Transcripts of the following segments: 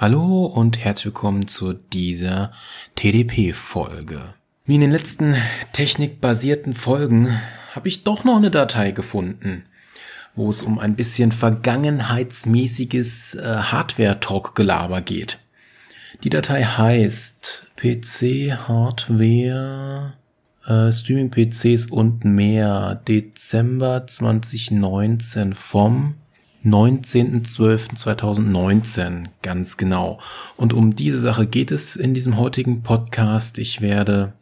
Hallo und herzlich willkommen zu dieser TDP-Folge. Wie in den letzten technikbasierten Folgen habe ich doch noch eine Datei gefunden, wo es um ein bisschen vergangenheitsmäßiges äh, Hardware-Talk-Gelaber geht. Die Datei heißt PC Hardware äh, Streaming PCs und mehr Dezember 2019 vom 19.12.2019, ganz genau. Und um diese Sache geht es in diesem heutigen Podcast. Ich werde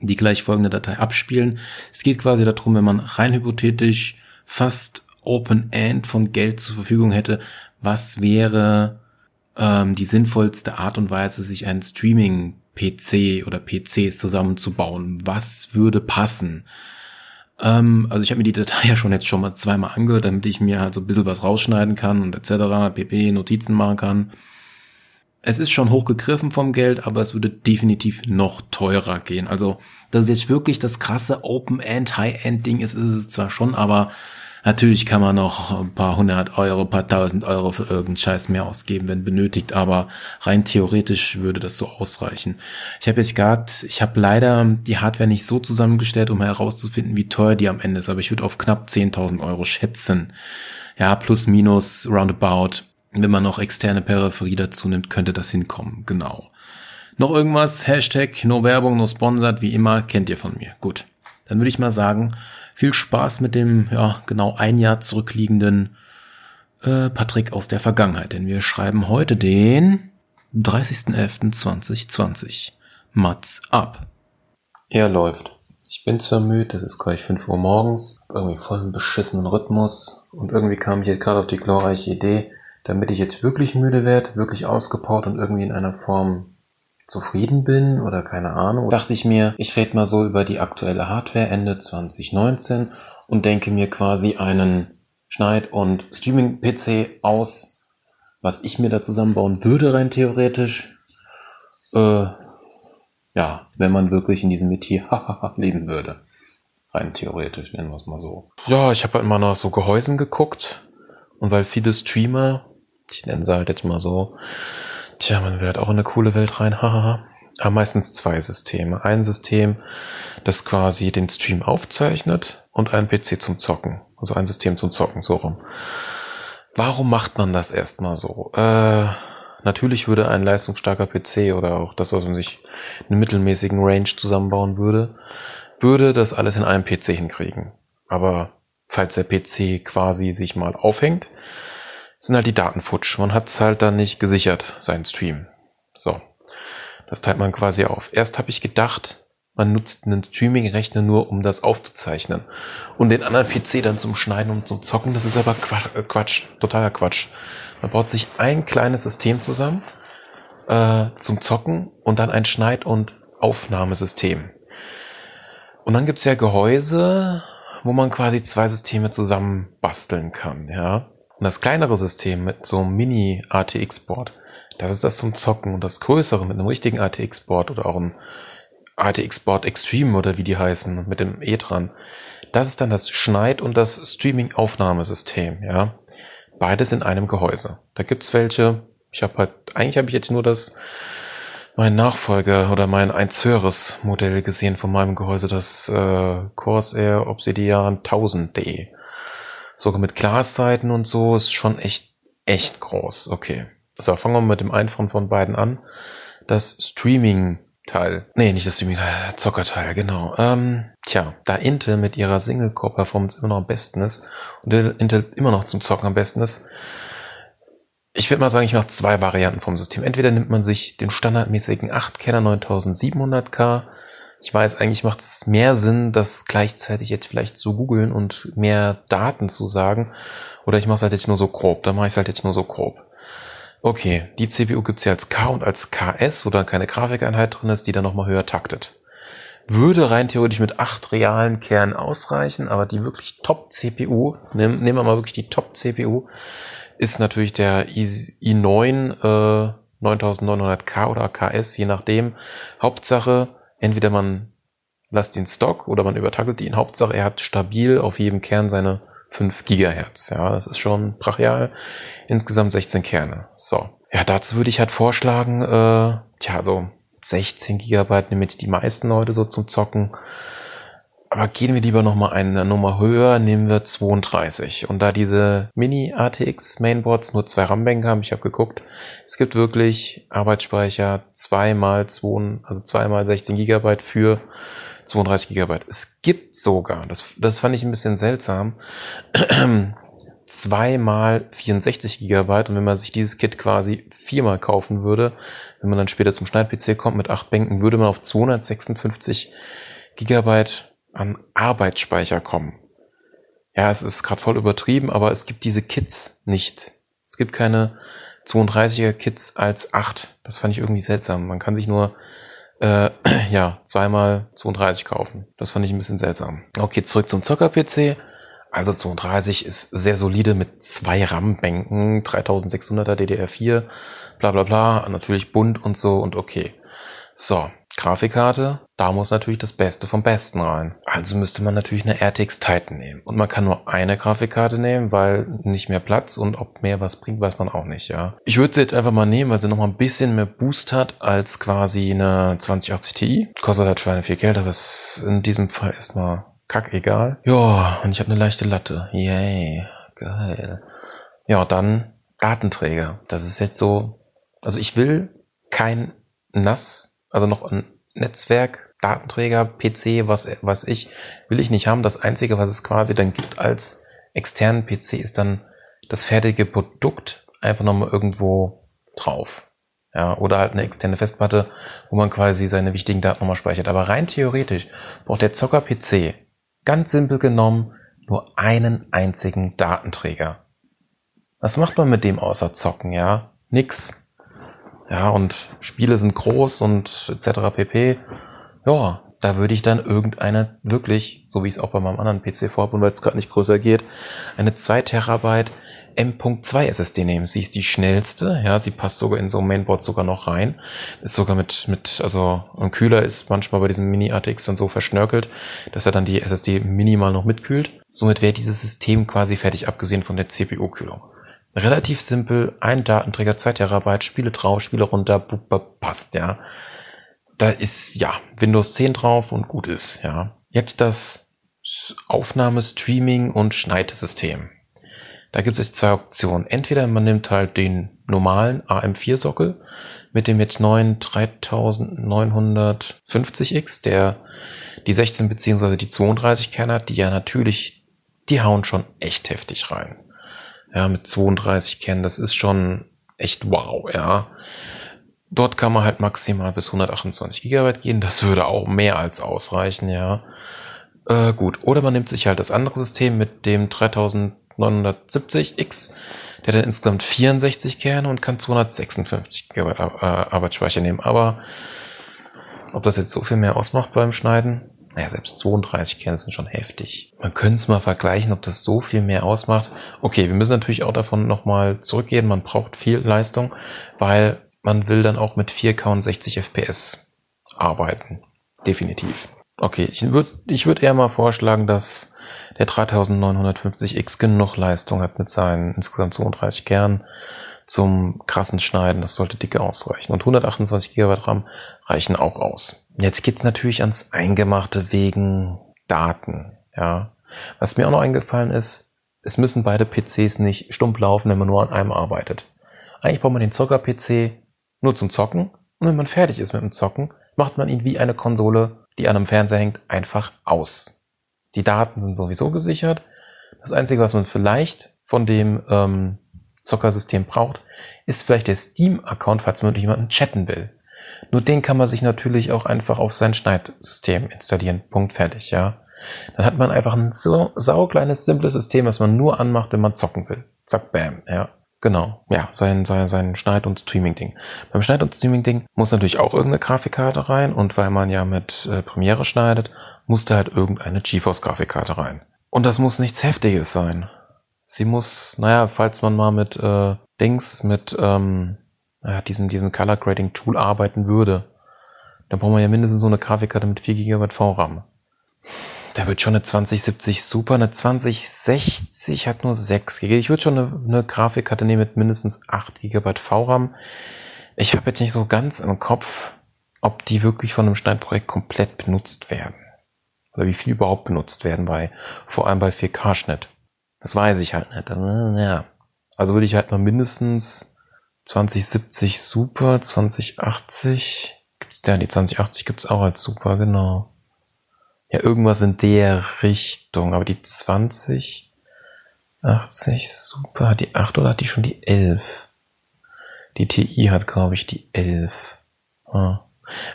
die gleich folgende Datei abspielen. Es geht quasi darum, wenn man rein hypothetisch fast Open-End von Geld zur Verfügung hätte, was wäre ähm, die sinnvollste Art und Weise, sich einen Streaming-PC oder PCs zusammenzubauen? Was würde passen? Ähm, also ich habe mir die Datei ja schon jetzt schon mal zweimal angehört, damit ich mir halt so ein bisschen was rausschneiden kann und etc. pp. Notizen machen kann. Es ist schon hochgegriffen vom Geld, aber es würde definitiv noch teurer gehen. Also, dass es jetzt wirklich das krasse Open-End, High-End-Ding ist, ist es zwar schon, aber Natürlich kann man noch ein paar hundert Euro, paar tausend Euro für irgendeinen Scheiß mehr ausgeben, wenn benötigt, aber rein theoretisch würde das so ausreichen. Ich habe jetzt gerade, ich habe leider die Hardware nicht so zusammengestellt, um herauszufinden, wie teuer die am Ende ist, aber ich würde auf knapp 10.000 Euro schätzen. Ja, plus minus roundabout. Wenn man noch externe Peripherie dazu nimmt, könnte das hinkommen. Genau. Noch irgendwas? Hashtag, no Werbung, no sponsored, wie immer, kennt ihr von mir. Gut. Dann würde ich mal sagen, viel Spaß mit dem, ja, genau ein Jahr zurückliegenden äh, Patrick aus der Vergangenheit, denn wir schreiben heute den 30.11.2020. Mats ab. Er läuft. Ich bin zwar müde, es ist gleich 5 Uhr morgens, irgendwie voll im beschissenen Rhythmus und irgendwie kam ich jetzt gerade auf die glorreiche Idee, damit ich jetzt wirklich müde werde, wirklich ausgepowert und irgendwie in einer Form zufrieden bin oder keine Ahnung, dachte ich mir, ich rede mal so über die aktuelle Hardware Ende 2019 und denke mir quasi einen Schneid- und Streaming-PC aus, was ich mir da zusammenbauen würde rein theoretisch. Äh, ja, wenn man wirklich in diesem Metier leben würde. Rein theoretisch, nennen wir es mal so. Ja, ich habe halt immer nach so Gehäusen geguckt und weil viele Streamer, ich nenne sie halt jetzt mal so, Tja, man will halt auch in eine coole Welt rein, haha. Haben meistens zwei Systeme. Ein System, das quasi den Stream aufzeichnet und ein PC zum Zocken. Also ein System zum Zocken, so rum. Warum macht man das erstmal so? Äh, natürlich würde ein leistungsstarker PC oder auch das, was man sich in mittelmäßigen Range zusammenbauen würde, würde das alles in einem PC hinkriegen. Aber falls der PC quasi sich mal aufhängt, sind halt die Daten futsch. Man hat es halt dann nicht gesichert, seinen Stream. So. Das teilt man quasi auf. Erst habe ich gedacht, man nutzt einen Streaming-Rechner nur, um das aufzuzeichnen. Und den anderen PC dann zum Schneiden und zum Zocken. Das ist aber Quatsch, äh, Quatsch totaler Quatsch. Man baut sich ein kleines System zusammen äh, zum Zocken und dann ein Schneid- und Aufnahmesystem. Und dann gibt's ja Gehäuse, wo man quasi zwei Systeme zusammen basteln kann. Ja, und das kleinere System mit so einem Mini-ATX-Board, das ist das zum Zocken. Und das größere mit einem richtigen ATX-Board oder auch einem ATX-Board Extreme oder wie die heißen, mit dem E dran, das ist dann das Schneid- und das Streaming-Aufnahmesystem, ja. Beides in einem Gehäuse. Da gibt's welche, ich habe halt, eigentlich habe ich jetzt nur das, mein Nachfolger oder mein eins höheres Modell gesehen von meinem Gehäuse, das äh, Corsair Obsidian 1000D. Sogar mit Glasseiten und so ist schon echt, echt groß. Okay. So, fangen wir mit dem einfachen von beiden an. Das Streaming-Teil. Nee, nicht das Streaming-Teil, Zockerteil, genau. Ähm, tja, da Intel mit ihrer Single-Core-Performance immer noch am besten ist und Intel immer noch zum Zocken am besten ist, ich würde mal sagen, ich mache zwei Varianten vom System. Entweder nimmt man sich den standardmäßigen 8-Kerner 9700K ich weiß, eigentlich macht es mehr Sinn, das gleichzeitig jetzt vielleicht zu googeln und mehr Daten zu sagen. Oder ich mache es halt jetzt nur so grob. Dann mache ich es halt jetzt nur so grob. Okay, die CPU gibt's ja als K und als KS, wo dann keine Grafikeinheit drin ist, die dann nochmal höher taktet. Würde rein theoretisch mit acht realen Kernen ausreichen, aber die wirklich Top-CPU, nehmen, nehmen wir mal wirklich die Top-CPU, ist natürlich der i9 äh, 9900K oder KS, je nachdem. Hauptsache, entweder man lasst ihn Stock oder man übertackelt ihn. Hauptsache, er hat stabil auf jedem Kern seine 5 Gigahertz. Ja, das ist schon brachial. Insgesamt 16 Kerne. So. Ja, dazu würde ich halt vorschlagen, äh, tja, also 16 Gigabyte nehmen die meisten Leute so zum Zocken. Aber gehen wir lieber nochmal eine Nummer höher, nehmen wir 32. Und da diese Mini-ATX Mainboards nur zwei RAM-Bänke haben, ich habe geguckt, es gibt wirklich Arbeitsspeicher 2 mal 2, also 2 mal 16 Gigabyte für 32 Gigabyte. Es gibt sogar, das, das fand ich ein bisschen seltsam, 2 mal 64 Gigabyte. Und wenn man sich dieses Kit quasi viermal kaufen würde, wenn man dann später zum Schneid-PC kommt mit 8 Bänken, würde man auf 256 Gigabyte an Arbeitsspeicher kommen. Ja, es ist gerade voll übertrieben, aber es gibt diese Kits nicht. Es gibt keine 32er Kits als 8. Das fand ich irgendwie seltsam. Man kann sich nur äh, ja, zweimal 32 kaufen. Das fand ich ein bisschen seltsam. Okay, zurück zum Zocker-PC. Also 32 ist sehr solide mit zwei RAM-Bänken, 3600er DDR4, bla bla bla, natürlich bunt und so und okay. So, Grafikkarte, da muss natürlich das Beste vom Besten rein. Also müsste man natürlich eine RTX Titan nehmen. Und man kann nur eine Grafikkarte nehmen, weil nicht mehr Platz und ob mehr was bringt, weiß man auch nicht, ja. Ich würde sie jetzt einfach mal nehmen, weil sie nochmal ein bisschen mehr Boost hat als quasi eine 2080 Ti. Kostet halt Schweine viel Geld, aber ist in diesem Fall erstmal kackegal. Ja, und ich habe eine leichte Latte. Yay, geil. Ja, dann Datenträger. Das ist jetzt so, also ich will kein NAS also noch ein Netzwerk, Datenträger, PC, was, was ich, will ich nicht haben. Das Einzige, was es quasi dann gibt als externen PC, ist dann das fertige Produkt einfach nochmal irgendwo drauf. Ja, oder halt eine externe Festplatte, wo man quasi seine wichtigen Daten nochmal speichert. Aber rein theoretisch braucht der Zocker-PC ganz simpel genommen nur einen einzigen Datenträger. Was macht man mit dem außer zocken, ja? Nix. Ja, und Spiele sind groß und etc. pp. Ja, da würde ich dann irgendeine wirklich, so wie ich es auch bei meinem anderen PC vorhabe weil es gerade nicht größer geht, eine 2 Terabyte M.2 SSD nehmen. Sie ist die schnellste, ja, sie passt sogar in so ein Mainboard sogar noch rein. Ist sogar mit, mit, also ein Kühler ist manchmal bei diesem Mini ATX dann so verschnörkelt, dass er dann die SSD minimal noch mitkühlt. Somit wäre dieses System quasi fertig, abgesehen von der CPU-Kühlung. Relativ simpel, ein Datenträger, 2 Terabyte, Spiele drauf, Spiele runter, passt, ja. Da ist, ja, Windows 10 drauf und gut ist, ja. Jetzt das Aufnahme, Streaming und Schneidesystem. Da gibt es zwei Optionen. Entweder man nimmt halt den normalen AM4-Sockel mit dem jetzt neuen 3950X, der die 16 bzw. die 32 Kerne hat, die ja natürlich, die hauen schon echt heftig rein ja, mit 32 kennen, das ist schon echt wow, ja. Dort kann man halt maximal bis 128 GB gehen, das würde auch mehr als ausreichen, ja. Äh, gut, oder man nimmt sich halt das andere System mit dem 3970X, der hat insgesamt 64 Kerne und kann 256 GB Arbeitsspeicher nehmen, aber ob das jetzt so viel mehr ausmacht beim Schneiden, naja, selbst 32 Kerne sind schon heftig. Man könnte es mal vergleichen, ob das so viel mehr ausmacht. Okay, wir müssen natürlich auch davon nochmal zurückgehen. Man braucht viel Leistung, weil man will dann auch mit 4K und 60 FPS arbeiten. Definitiv. Okay, ich würde ich würd eher mal vorschlagen, dass der 3950X genug Leistung hat mit seinen insgesamt 32 Kernen zum krassen Schneiden. Das sollte dicke ausreichen. Und 128 GB RAM reichen auch aus. Jetzt geht's natürlich ans Eingemachte wegen Daten. Ja. Was mir auch noch eingefallen ist, es müssen beide PCs nicht stumpf laufen, wenn man nur an einem arbeitet. Eigentlich braucht man den Zocker-PC nur zum Zocken. Und wenn man fertig ist mit dem Zocken, macht man ihn wie eine Konsole, die an einem Fernseher hängt, einfach aus. Die Daten sind sowieso gesichert. Das Einzige, was man vielleicht von dem ähm, Zockersystem braucht, ist vielleicht der Steam-Account, falls man mit jemandem chatten will. Nur den kann man sich natürlich auch einfach auf sein Schneidsystem installieren. Punkt fertig, ja. Dann hat man einfach ein so saukleines, simples System, was man nur anmacht, wenn man zocken will. Zack, bam, ja. Genau, ja, sein, sein, sein Schneid- und Streaming-Ding. Beim Schneid- und Streaming-Ding muss natürlich auch irgendeine Grafikkarte rein und weil man ja mit äh, Premiere schneidet, muss da halt irgendeine GeForce-Grafikkarte rein. Und das muss nichts Heftiges sein. Sie muss, naja, falls man mal mit äh, Dings, mit ähm, naja, diesem, diesem Color Grading Tool arbeiten würde, dann braucht man ja mindestens so eine Grafikkarte mit 4 GB VRAM. Da wird schon eine 2070 super, eine 2060 hat nur 6 GB. Ich würde schon eine, eine Grafikkarte nehmen mit mindestens 8 GB VRAM. Ich habe jetzt nicht so ganz im Kopf, ob die wirklich von einem Schneidprojekt komplett benutzt werden. Oder wie viel überhaupt benutzt werden bei, vor allem bei 4K-Schnitt. Das weiß ich halt nicht. Ja. Also würde ich halt mal mindestens 2070 Super, 2080, gibt's ja, die 2080 gibt's auch als Super, genau. Ja, irgendwas in der Richtung. Aber die 2080 Super, hat die 8 oder hat die schon die 11? Die TI hat, glaube ich, die 11. Ah.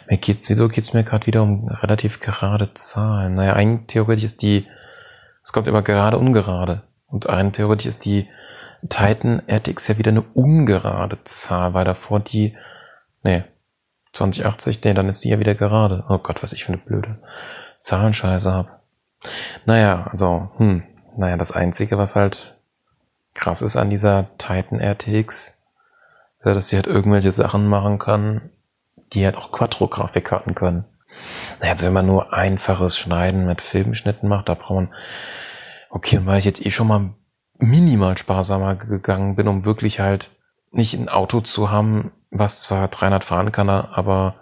Mir geht's, wieso geht's mir gerade wieder um relativ gerade Zahlen? Naja, eigentlich theoretisch ist die, es kommt immer gerade ungerade. Und rein theoretisch ist die Titan RTX ja wieder eine ungerade Zahl, weil davor die, nee, 2080, nee, dann ist die ja wieder gerade. Oh Gott, was ich für eine blöde Zahlenscheiße hab. Naja, also, hm, naja, das Einzige, was halt krass ist an dieser Titan RTX, ist dass sie halt irgendwelche Sachen machen kann, die halt auch Quattro-Grafikkarten können. Naja, also wenn man nur einfaches Schneiden mit Filmschnitten macht, da braucht man, okay, weil ich jetzt eh schon mal minimal sparsamer gegangen bin, um wirklich halt nicht ein Auto zu haben, was zwar 300 fahren kann, aber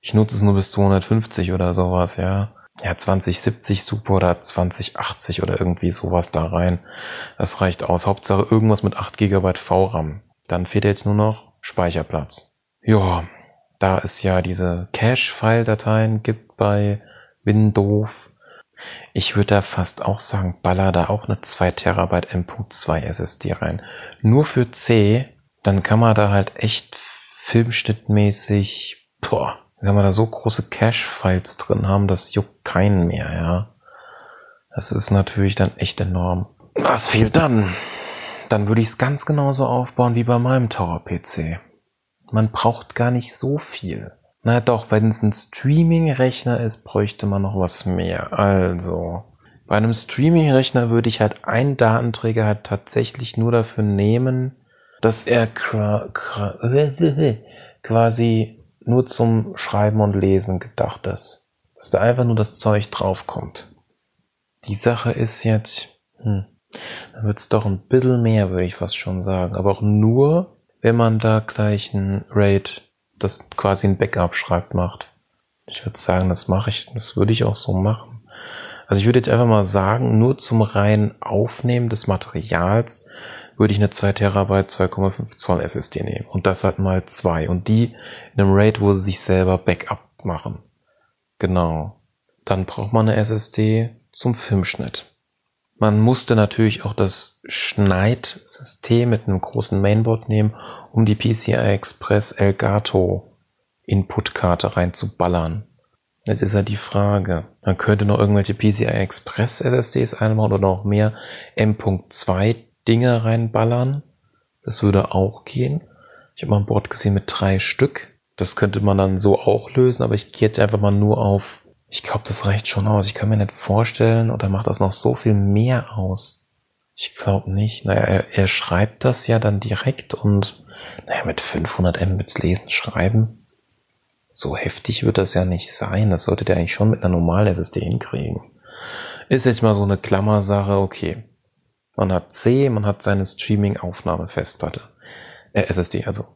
ich nutze es nur bis 250 oder sowas, ja. Ja, 2070 super oder 2080 oder irgendwie sowas da rein. Das reicht aus. Hauptsache irgendwas mit 8 GB VRAM. Dann fehlt jetzt nur noch Speicherplatz. Ja, da es ja diese Cache-File-Dateien gibt bei Windows, ich würde da fast auch sagen, baller da auch eine 2 Terabyte M.2 SSD rein. Nur für C, dann kann man da halt echt filmschnittmäßig, boah, wenn man da so große Cache-Files drin haben, das juckt keinen mehr, ja. Das ist natürlich dann echt enorm. Was fehlt dann? Dann würde ich es ganz genauso aufbauen wie bei meinem Tower-PC. Man braucht gar nicht so viel. Na doch, wenn es ein Streaming-Rechner ist, bräuchte man noch was mehr. Also, bei einem Streaming-Rechner würde ich halt einen Datenträger halt tatsächlich nur dafür nehmen, dass er quasi nur zum Schreiben und Lesen gedacht ist. Dass da einfach nur das Zeug draufkommt. Die Sache ist jetzt, hm, dann wird es doch ein bisschen mehr, würde ich fast schon sagen. Aber auch nur, wenn man da gleich ein RAID das quasi ein Backup schreibt, macht. Ich würde sagen, das mache ich, das würde ich auch so machen. Also ich würde jetzt einfach mal sagen, nur zum reinen Aufnehmen des Materials würde ich eine 2 Terabyte 2,5 Zoll SSD nehmen. Und das halt mal zwei. Und die in einem RAID, wo sie sich selber Backup machen. Genau. Dann braucht man eine SSD zum Filmschnitt. Man musste natürlich auch das Schneidsystem mit einem großen Mainboard nehmen, um die PCI Express Elgato Inputkarte reinzuballern. Jetzt ist ja die Frage, man könnte noch irgendwelche PCI Express SSDs einbauen oder noch mehr M.2 Dinge reinballern. Das würde auch gehen. Ich habe mal ein Board gesehen mit drei Stück. Das könnte man dann so auch lösen, aber ich gehe jetzt einfach mal nur auf ich glaube, das reicht schon aus. Ich kann mir nicht vorstellen, oder macht das noch so viel mehr aus? Ich glaube nicht. Naja, er, er schreibt das ja dann direkt und naja, mit 500 Mbits lesen, schreiben. So heftig wird das ja nicht sein. Das sollte der eigentlich schon mit einer normalen SSD hinkriegen. Ist jetzt mal so eine Klammersache, okay. Man hat C, man hat seine Streaming-Aufnahme-Festplatte. Äh, SSD, also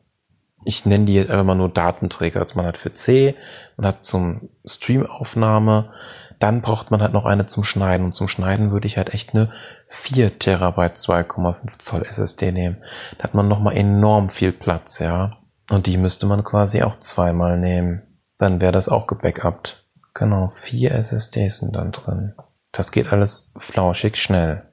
ich nenne die jetzt einfach mal nur Datenträger. Also man hat für C, man hat zum Streamaufnahme, dann braucht man halt noch eine zum Schneiden. Und zum Schneiden würde ich halt echt eine 4 Terabyte 2,5 Zoll SSD nehmen. Da hat man nochmal enorm viel Platz, ja. Und die müsste man quasi auch zweimal nehmen. Dann wäre das auch gebackupt. Genau, vier SSDs sind dann drin. Das geht alles flauschig schnell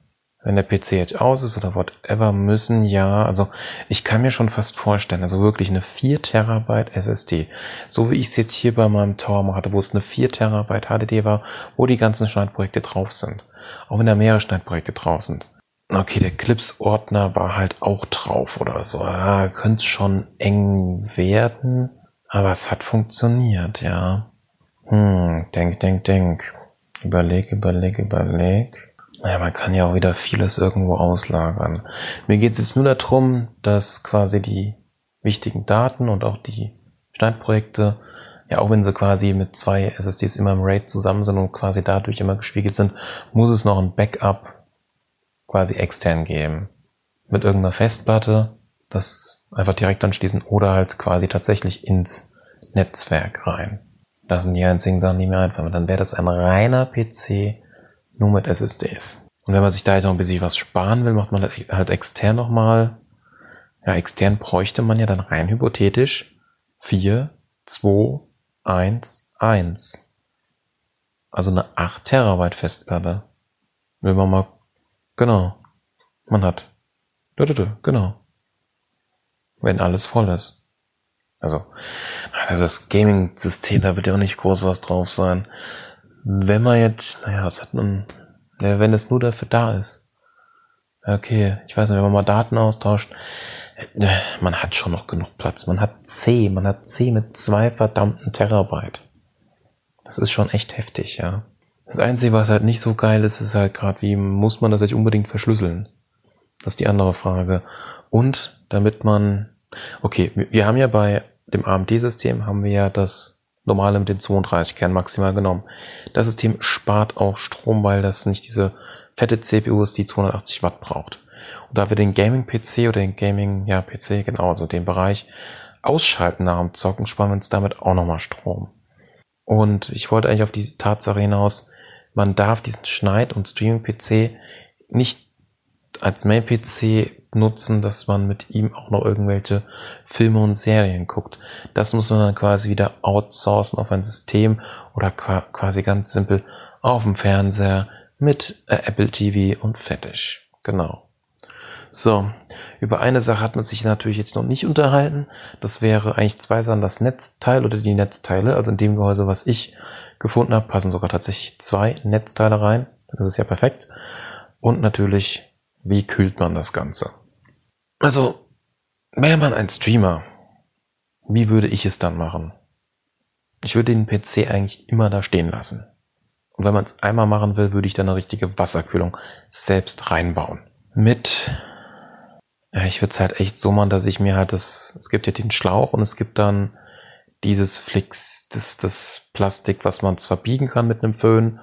wenn der PC jetzt aus ist oder whatever, müssen ja, also ich kann mir schon fast vorstellen, also wirklich eine 4 Terabyte SSD, so wie ich es jetzt hier bei meinem Tower hatte, wo es eine 4 Terabyte HDD war, wo die ganzen Schneidprojekte drauf sind. Auch wenn da mehrere Schneidprojekte drauf sind. Okay, der Clips-Ordner war halt auch drauf oder so. Ja, könnte schon eng werden, aber es hat funktioniert, ja. Hm, denk, denk, denk. Überleg, überleg, überleg. Naja, man kann ja auch wieder vieles irgendwo auslagern. Mir geht es jetzt nur darum, dass quasi die wichtigen Daten und auch die Schneidprojekte ja, auch wenn sie quasi mit zwei SSDs immer im RAID zusammen sind und quasi dadurch immer gespiegelt sind, muss es noch ein Backup quasi extern geben. Mit irgendeiner Festplatte, das einfach direkt anschließen oder halt quasi tatsächlich ins Netzwerk rein. Das sind die einzigen Sachen, die mir einfallen. Dann wäre das ein reiner PC nur mit SSDs. Und wenn man sich da jetzt noch ein bisschen was sparen will, macht man halt, halt extern nochmal. Ja, extern bräuchte man ja dann rein hypothetisch 4, 2, 1, 1. Also eine 8 Terabyte Festplatte. Wenn man mal, genau, man hat, genau, wenn alles voll ist. Also, also das Gaming-System, da wird ja auch nicht groß was drauf sein. Wenn man jetzt, naja, was hat ja, wenn es nur dafür da ist. Okay, ich weiß nicht, wenn man mal Daten austauscht, äh, man hat schon noch genug Platz. Man hat C, man hat C mit zwei verdammten Terabyte. Das ist schon echt heftig, ja. Das Einzige, was halt nicht so geil ist, ist halt gerade, wie muss man das jetzt unbedingt verschlüsseln? Das ist die andere Frage. Und damit man, okay, wir haben ja bei dem AMD-System haben wir ja das normale mit den 32 Kern maximal genommen. Das System spart auch Strom, weil das nicht diese fette CPU ist, die 280 Watt braucht. Und da wir den Gaming-PC oder den Gaming, ja, PC, genau, also den Bereich ausschalten nach dem Zocken, sparen wir uns damit auch nochmal Strom. Und ich wollte eigentlich auf die Tatsache hinaus, man darf diesen Schneid- und Streaming-PC nicht als Main-PC nutzen, dass man mit ihm auch noch irgendwelche Filme und Serien guckt. Das muss man dann quasi wieder outsourcen auf ein System oder quasi ganz simpel auf dem Fernseher mit äh, Apple TV und fertig. Genau. So, über eine Sache hat man sich natürlich jetzt noch nicht unterhalten. Das wäre eigentlich zwei Sachen, das Netzteil oder die Netzteile. Also in dem Gehäuse, was ich gefunden habe, passen sogar tatsächlich zwei Netzteile rein. Das ist ja perfekt. Und natürlich, wie kühlt man das Ganze? Also, wäre man ein Streamer, wie würde ich es dann machen? Ich würde den PC eigentlich immer da stehen lassen. Und wenn man es einmal machen will, würde ich dann eine richtige Wasserkühlung selbst reinbauen. Mit ja, ich würde es halt echt so machen, dass ich mir halt das, es gibt ja den Schlauch und es gibt dann dieses Flix, das, das Plastik, was man zwar biegen kann mit einem Föhn.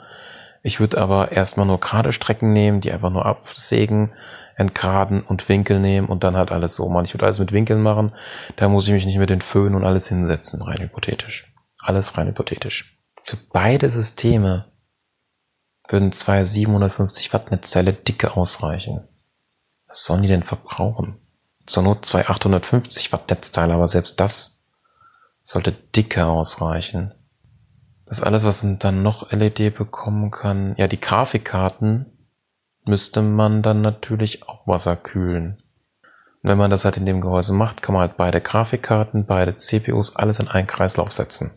Ich würde aber erstmal nur gerade Strecken nehmen, die einfach nur absägen, entgraden und Winkel nehmen und dann halt alles so machen. Ich würde alles mit Winkeln machen. Da muss ich mich nicht mit den Föhn und alles hinsetzen, rein hypothetisch. Alles rein hypothetisch. Für beide Systeme würden zwei 750 Watt Netzteile dicke ausreichen. Was sollen die denn verbrauchen? Zur Not zwei 850 Watt Netzteile, aber selbst das sollte dicker ausreichen. Das alles, was dann noch LED bekommen kann, ja, die Grafikkarten müsste man dann natürlich auch Wasser kühlen. Und wenn man das halt in dem Gehäuse macht, kann man halt beide Grafikkarten, beide CPUs, alles in einen Kreislauf setzen.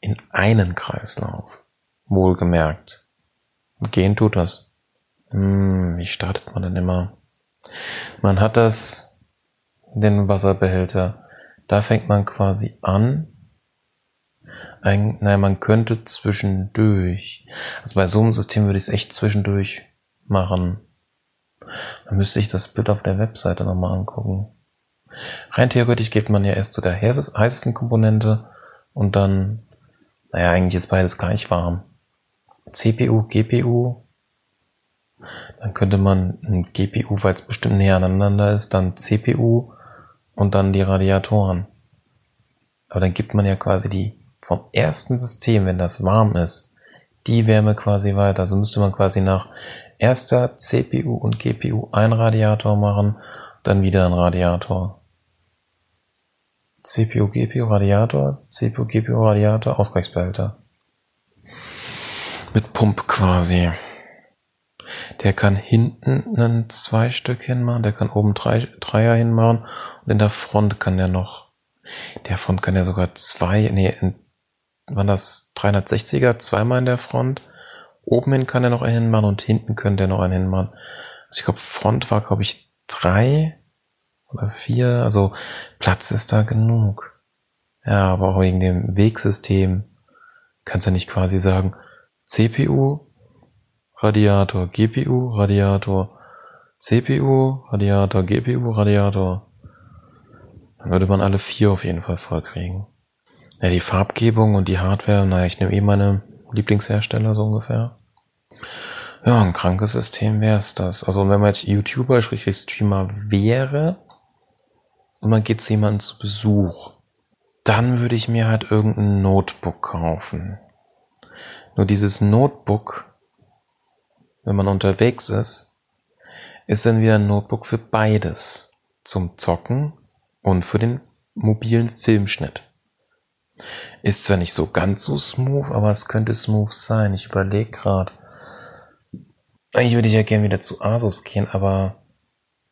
In einen Kreislauf. Wohlgemerkt. Gehen tut das. Hm, wie startet man denn immer? Man hat das, den Wasserbehälter. Da fängt man quasi an. Ein, naja, man könnte zwischendurch. Also bei so einem System würde ich es echt zwischendurch machen. Dann müsste ich das Bild auf der Webseite nochmal angucken. Rein theoretisch geht man ja erst zu der heißesten Komponente und dann, naja, eigentlich ist beides gleich warm. CPU, GPU, dann könnte man ein GPU, weil es bestimmt näher aneinander ist, dann CPU und dann die Radiatoren. Aber dann gibt man ja quasi die vom ersten System, wenn das warm ist, die Wärme quasi weiter. Also müsste man quasi nach erster CPU und GPU ein Radiator machen, dann wieder ein Radiator. CPU, GPU, Radiator, CPU, GPU, Radiator, Ausgleichsbehälter. Mit Pump quasi. Der kann hinten einen zwei Stück hinmachen, der kann oben drei, Dreier hinmachen und in der Front kann der noch, der Front kann ja sogar zwei, nee, in, waren das 360er, zweimal in der Front. Oben hin kann er noch einen hinmachen und hinten könnte er noch einen hinmachen. Also ich glaube, Front war, glaube ich, drei oder vier, also Platz ist da genug. Ja, aber auch wegen dem Wegsystem kannst du nicht quasi sagen, CPU Radiator GPU, Radiator CPU, Radiator GPU, Radiator. Dann würde man alle vier auf jeden Fall voll kriegen. Ja, die Farbgebung und die Hardware, naja, ich nehme eh meine Lieblingshersteller so ungefähr. Ja, ein krankes System wäre es das. Also wenn man jetzt YouTuber, Streamer wäre und man geht zu jemandem zu Besuch, dann würde ich mir halt irgendein Notebook kaufen. Nur dieses Notebook, wenn man unterwegs ist, ist dann wieder ein Notebook für beides. Zum Zocken und für den mobilen Filmschnitt. Ist zwar nicht so ganz so smooth, aber es könnte smooth sein. Ich überlege gerade. Eigentlich würde ich ja gerne wieder zu Asus gehen, aber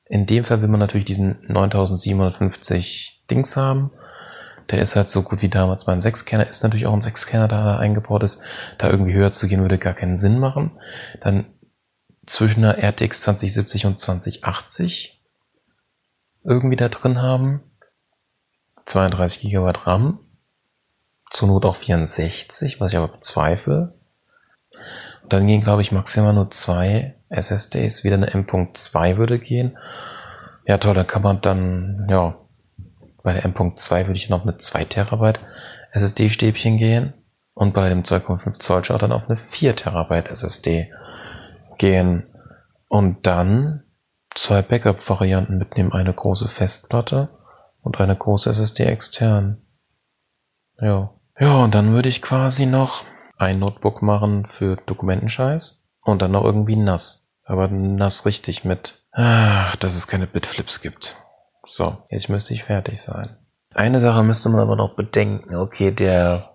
in dem Fall will man natürlich diesen 9750 Dings haben. Der ist halt so gut wie damals mein 6-Kerner. Ist natürlich auch ein 6-Kerner, da eingebaut ist. Da irgendwie höher zu gehen, würde gar keinen Sinn machen. Dann zwischen einer RTX 2070 und 2080 irgendwie da drin haben. 32 GB RAM. Zur Not auch 64, was ich aber bezweifle. Und dann gehen, glaube ich, maximal nur zwei SSDs. Wieder eine M.2 würde gehen. Ja, toll, da kann man dann, ja, bei der M.2 würde ich noch mit 2 Terabyte SSD-Stäbchen gehen. Und bei dem 2,5 Zoll Chart dann auf eine 4 Terabyte SSD gehen. Und dann zwei Backup-Varianten mitnehmen. Eine große Festplatte und eine große SSD extern. Ja. Ja, und dann würde ich quasi noch ein Notebook machen für Dokumentenscheiß und dann noch irgendwie nass. Aber nass richtig mit, ach, dass es keine Bitflips gibt. So, jetzt müsste ich fertig sein. Eine Sache müsste man aber noch bedenken. Okay, der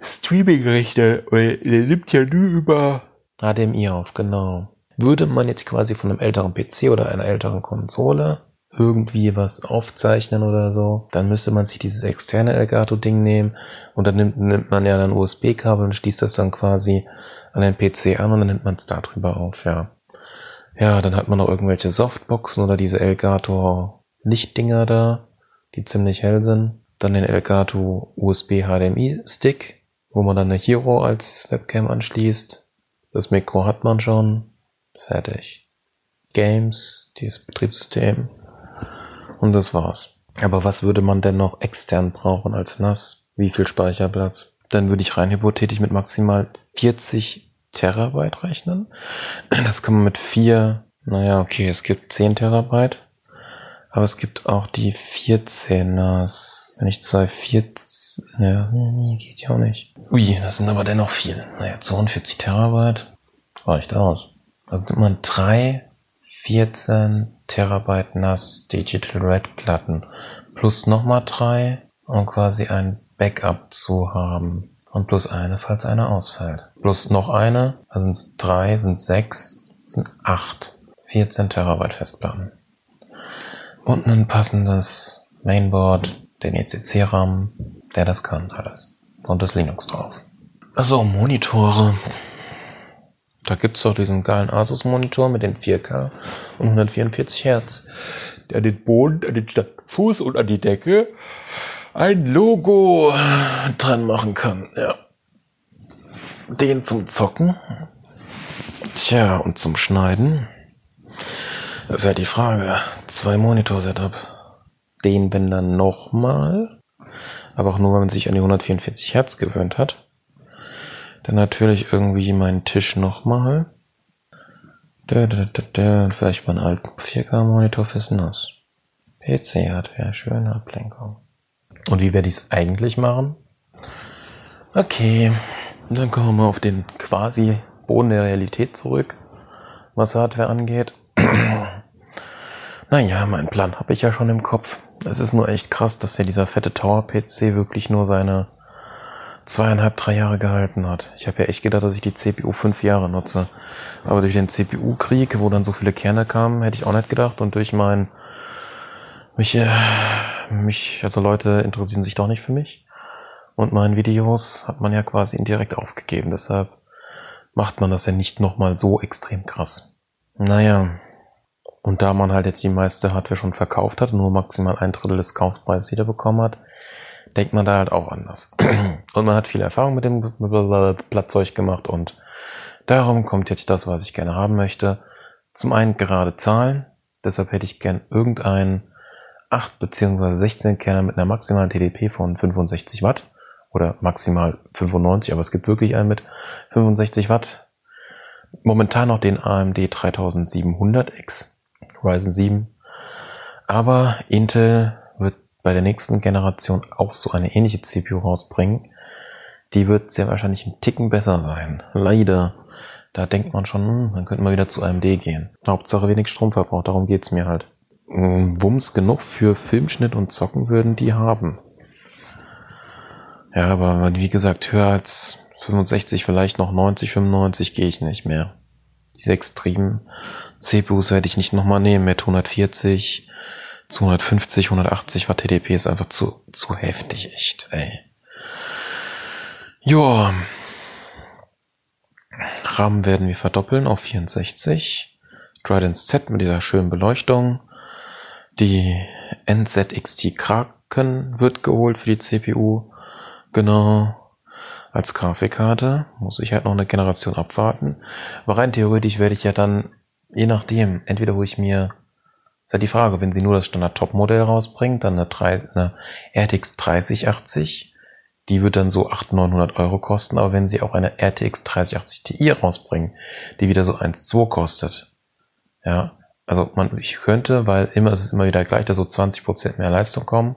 Streaming-Rechner, der nimmt ja nur über HDMI auf, genau. Würde man jetzt quasi von einem älteren PC oder einer älteren Konsole irgendwie was aufzeichnen oder so, dann müsste man sich dieses externe Elgato-Ding nehmen und dann nimmt, nimmt man ja dann USB-Kabel und schließt das dann quasi an den PC an und dann nimmt man es da drüber auf, ja. Ja, dann hat man noch irgendwelche Softboxen oder diese Elgato Lichtdinger da, die ziemlich hell sind. Dann den Elgato USB HDMI Stick, wo man dann eine Hero als Webcam anschließt. Das Mikro hat man schon. Fertig. Games, dieses Betriebssystem. Und das war's. Aber was würde man denn noch extern brauchen als NAS? Wie viel Speicherplatz? Dann würde ich rein hypothetisch mit maximal 40 Terabyte rechnen. Das kann man mit vier, naja, okay, es gibt 10 Terabyte. Aber es gibt auch die 14ers. Wenn ich zwei 14, ja, nee, geht ja auch nicht. Ui, das sind aber dennoch viel. Naja, 42 Terabyte reicht aus. Also nimmt man drei 14 Terabyte NAS Digital Red Platten plus nochmal drei, um quasi ein Backup zu haben. Und plus eine, falls eine ausfällt. Plus noch eine, also sind es drei, sind sechs, sind acht. 14 Terabyte Festplatten. Und ein passendes Mainboard, den ECC-RAM, der das kann, alles. Und das Linux drauf. Also Monitore. Da gibt's doch diesen geilen Asus-Monitor mit den 4K und 144 Hertz, der an den Boden, an den Fuß und an die Decke ein Logo dran machen kann. Ja. Den zum Zocken. Tja, und zum Schneiden. Das ist ja die Frage. Zwei Monitor-Setup. Den dann nochmal. Aber auch nur, wenn man sich an die 144 Hertz gewöhnt hat. Dann natürlich irgendwie meinen Tisch nochmal. Vielleicht mal einen alten 4K-Monitor fürs NAS. PC-Hardware, schöne Ablenkung. Und wie werde ich es eigentlich machen? Okay, dann kommen wir auf den quasi Boden der Realität zurück, was Hardware angeht. naja, mein Plan habe ich ja schon im Kopf. Es ist nur echt krass, dass ja dieser fette Tower-PC wirklich nur seine zweieinhalb, drei Jahre gehalten hat. Ich habe ja echt gedacht, dass ich die CPU fünf Jahre nutze. Aber durch den CPU-Krieg, wo dann so viele Kerne kamen, hätte ich auch nicht gedacht. Und durch mein mich, äh, mich, also Leute interessieren sich doch nicht für mich. Und meine Videos hat man ja quasi indirekt aufgegeben. Deshalb macht man das ja nicht nochmal so extrem krass. Naja. Und da man halt jetzt die meiste Hardware schon verkauft hat und nur maximal ein Drittel des Kaufpreises wiederbekommen hat, denkt man da halt auch anders. Und man hat viel Erfahrung mit dem Blattzeug gemacht und darum kommt jetzt das, was ich gerne haben möchte. Zum einen gerade Zahlen, deshalb hätte ich gern irgendein 8 bzw. 16 Kerne mit einer maximalen TDP von 65 Watt oder maximal 95, aber es gibt wirklich einen mit 65 Watt. Momentan noch den AMD 3700X Ryzen 7. Aber Intel wird bei der nächsten Generation auch so eine ähnliche CPU rausbringen. Die wird sehr wahrscheinlich ein Ticken besser sein. Leider. Da denkt man schon, hm, man könnte mal wieder zu AMD gehen. Hauptsache wenig Stromverbrauch, darum geht's mir halt. Hm, Wumms genug für Filmschnitt und Zocken würden die haben. Ja, aber wie gesagt, höher als 65, vielleicht noch 90, 95 gehe ich nicht mehr. Diese extremen CPUs werde ich nicht nochmal nehmen mit 140, 250, 180 Watt TDP ist einfach zu, zu heftig, echt, ey. Joa. RAM werden wir verdoppeln auf 64. Trident Z mit dieser schönen Beleuchtung. Die NZXT Kraken wird geholt für die CPU. Genau. Als Grafikkarte muss ich halt noch eine Generation abwarten. Aber rein theoretisch werde ich ja dann, je nachdem, entweder wo ich mir, ist halt die Frage, wenn sie nur das Standard-Top-Modell rausbringt, dann eine, 3, eine RTX 3080 die wird dann so 800, 900 Euro kosten, aber wenn sie auch eine RTX 3080 Ti rausbringen, die wieder so 1,2 kostet, ja, also man, ich könnte, weil immer es ist immer wieder gleich, da so 20% mehr Leistung kommen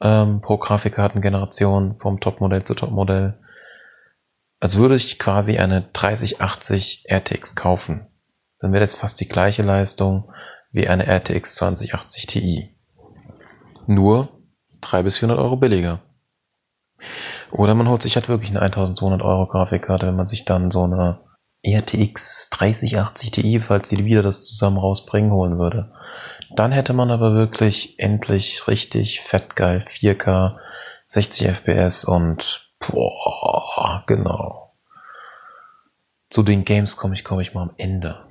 ähm, pro Grafikkartengeneration vom Topmodell zu Topmodell, als würde ich quasi eine 3080 RTX kaufen. Dann wäre das fast die gleiche Leistung wie eine RTX 2080 Ti. Nur 300 bis 400 Euro billiger. Oder man holt sich halt wirklich eine 1200 Euro Grafikkarte, wenn man sich dann so eine RTX 3080 Ti, falls sie wieder das zusammen rausbringen, holen würde. Dann hätte man aber wirklich endlich richtig fettgeil 4K, 60 FPS und boah, genau. Zu den Games komme ich, komme ich mal am Ende.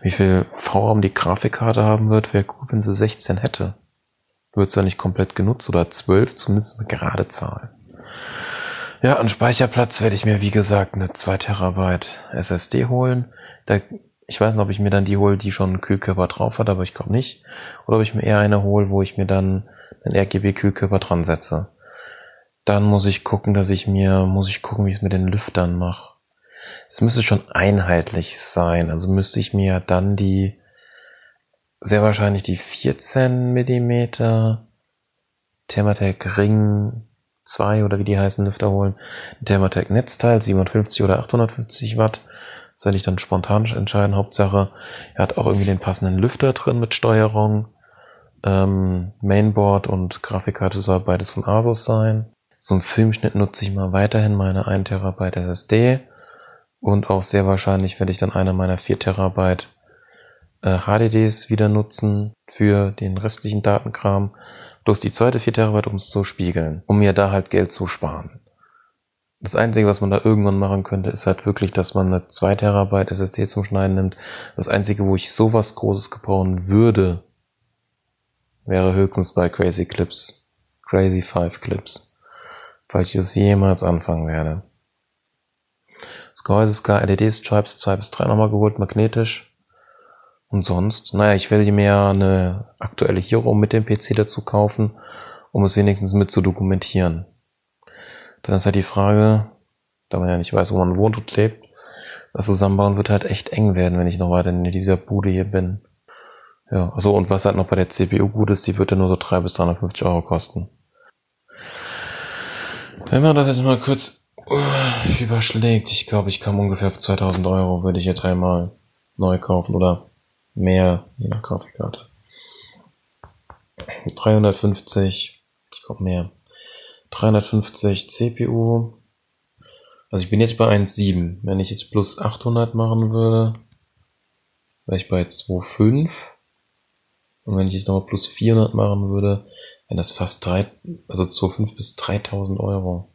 Wie viel VRAM die Grafikkarte haben wird, wäre gut, wenn sie 16 hätte wird zwar nicht komplett genutzt oder 12, zumindest eine gerade Zahl. Ja, an Speicherplatz werde ich mir, wie gesagt, eine 2 Terabyte SSD holen. Da, ich weiß nicht, ob ich mir dann die hole, die schon einen Kühlkörper drauf hat, aber ich glaube nicht. Oder ob ich mir eher eine hole, wo ich mir dann einen RGB-Kühlkörper dran setze. Dann muss ich gucken, dass ich mir, muss ich gucken, wie ich es mit den Lüftern mache. Es müsste schon einheitlich sein. Also müsste ich mir dann die sehr wahrscheinlich die 14 mm Thermatec Ring 2 oder wie die heißen Lüfter holen. Thermatec Netzteil 57 oder 850 Watt. Das werde ich dann spontan entscheiden. Hauptsache, er hat auch irgendwie den passenden Lüfter drin mit Steuerung. Ähm, Mainboard und Grafikkarte soll beides von Asus sein. Zum Filmschnitt nutze ich mal weiterhin meine 1 Terabyte SSD. Und auch sehr wahrscheinlich werde ich dann eine meiner 4 Terabyte äh, HDDs wieder nutzen für den restlichen Datenkram, plus die zweite 4 Terabyte, um zu spiegeln, um mir da halt Geld zu sparen. Das Einzige, was man da irgendwann machen könnte, ist halt wirklich, dass man eine 2 Terabyte SSD zum Schneiden nimmt. Das Einzige, wo ich sowas Großes gebrauchen würde, wäre höchstens bei Crazy Clips. Crazy 5 Clips. Falls ich das jemals anfangen werde. Das Gehäuse ist gar LED-Stripes 2 bis 3 nochmal geholt, magnetisch. Und sonst, naja, ich werde mir eine aktuelle Hero mit dem PC dazu kaufen, um es wenigstens mit zu dokumentieren. Dann ist halt die Frage, da man ja nicht weiß, wo man wohnt und lebt, das Zusammenbauen wird halt echt eng werden, wenn ich noch weiter in dieser Bude hier bin. Ja, also und was halt noch bei der CPU gut ist, die wird ja nur so 3 bis 350 Euro kosten. Wenn man das jetzt mal kurz uh, überschlägt, ich glaube, ich kann ungefähr auf 2000 Euro, würde ich jetzt einmal neu kaufen oder mehr, je nach Grafikkarte. 350, ich glaube mehr. 350 CPU. Also ich bin jetzt bei 1,7. Wenn ich jetzt plus 800 machen würde, wäre ich bei 2,5. Und wenn ich jetzt nochmal plus 400 machen würde, wären das fast 3, also 2,5 bis 3000 Euro.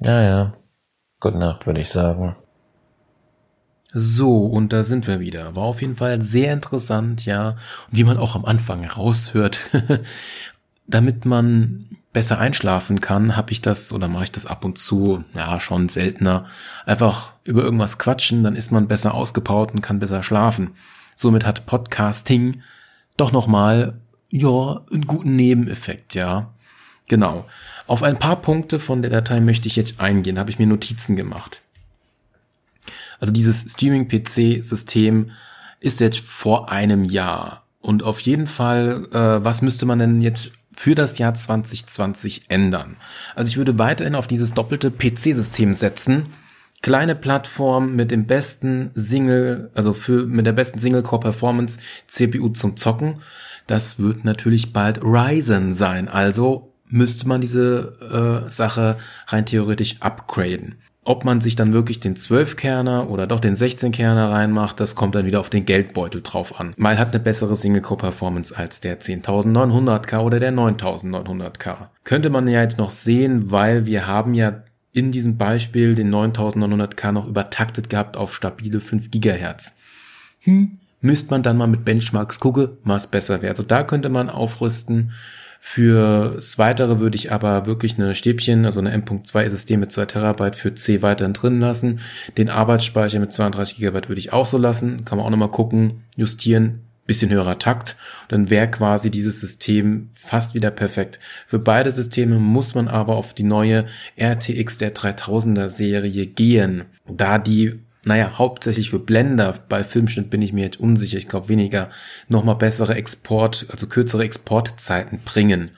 Ja, ja. Gute Nacht, würde ich sagen. So, und da sind wir wieder. War auf jeden Fall sehr interessant, ja. Und wie man auch am Anfang raushört, damit man besser einschlafen kann, habe ich das oder mache ich das ab und zu, ja, schon seltener. Einfach über irgendwas quatschen, dann ist man besser ausgepowert und kann besser schlafen. Somit hat Podcasting doch nochmal ja, einen guten Nebeneffekt, ja. Genau. Auf ein paar Punkte von der Datei möchte ich jetzt eingehen, habe ich mir Notizen gemacht. Also dieses Streaming-PC-System ist jetzt vor einem Jahr. Und auf jeden Fall, äh, was müsste man denn jetzt für das Jahr 2020 ändern? Also ich würde weiterhin auf dieses doppelte PC-System setzen. Kleine Plattform mit dem besten Single, also für, mit der besten Single-Core-Performance CPU zum Zocken. Das wird natürlich bald Ryzen sein. Also müsste man diese äh, Sache rein theoretisch upgraden. Ob man sich dann wirklich den 12-Kerner oder doch den 16-Kerner reinmacht, das kommt dann wieder auf den Geldbeutel drauf an. Mal hat eine bessere Single-Core-Performance als der 10.900K oder der 9.900K. Könnte man ja jetzt noch sehen, weil wir haben ja in diesem Beispiel den 9.900K noch übertaktet gehabt auf stabile 5 GHz. Hm, müsste man dann mal mit Benchmarks gucken, was besser wäre. Also da könnte man aufrüsten. Fürs Weitere würde ich aber wirklich eine Stäbchen, also eine M.2 SSD mit 2 Terabyte für C weiterhin drin lassen. Den Arbeitsspeicher mit 32 Gigabyte würde ich auch so lassen. Kann man auch nochmal gucken, justieren, bisschen höherer Takt. Dann wäre quasi dieses System fast wieder perfekt. Für beide Systeme muss man aber auf die neue RTX der 3000er Serie gehen, da die naja, hauptsächlich für Blender. Bei Filmschnitt bin ich mir jetzt unsicher. Ich glaube weniger nochmal bessere Export, also kürzere Exportzeiten bringen.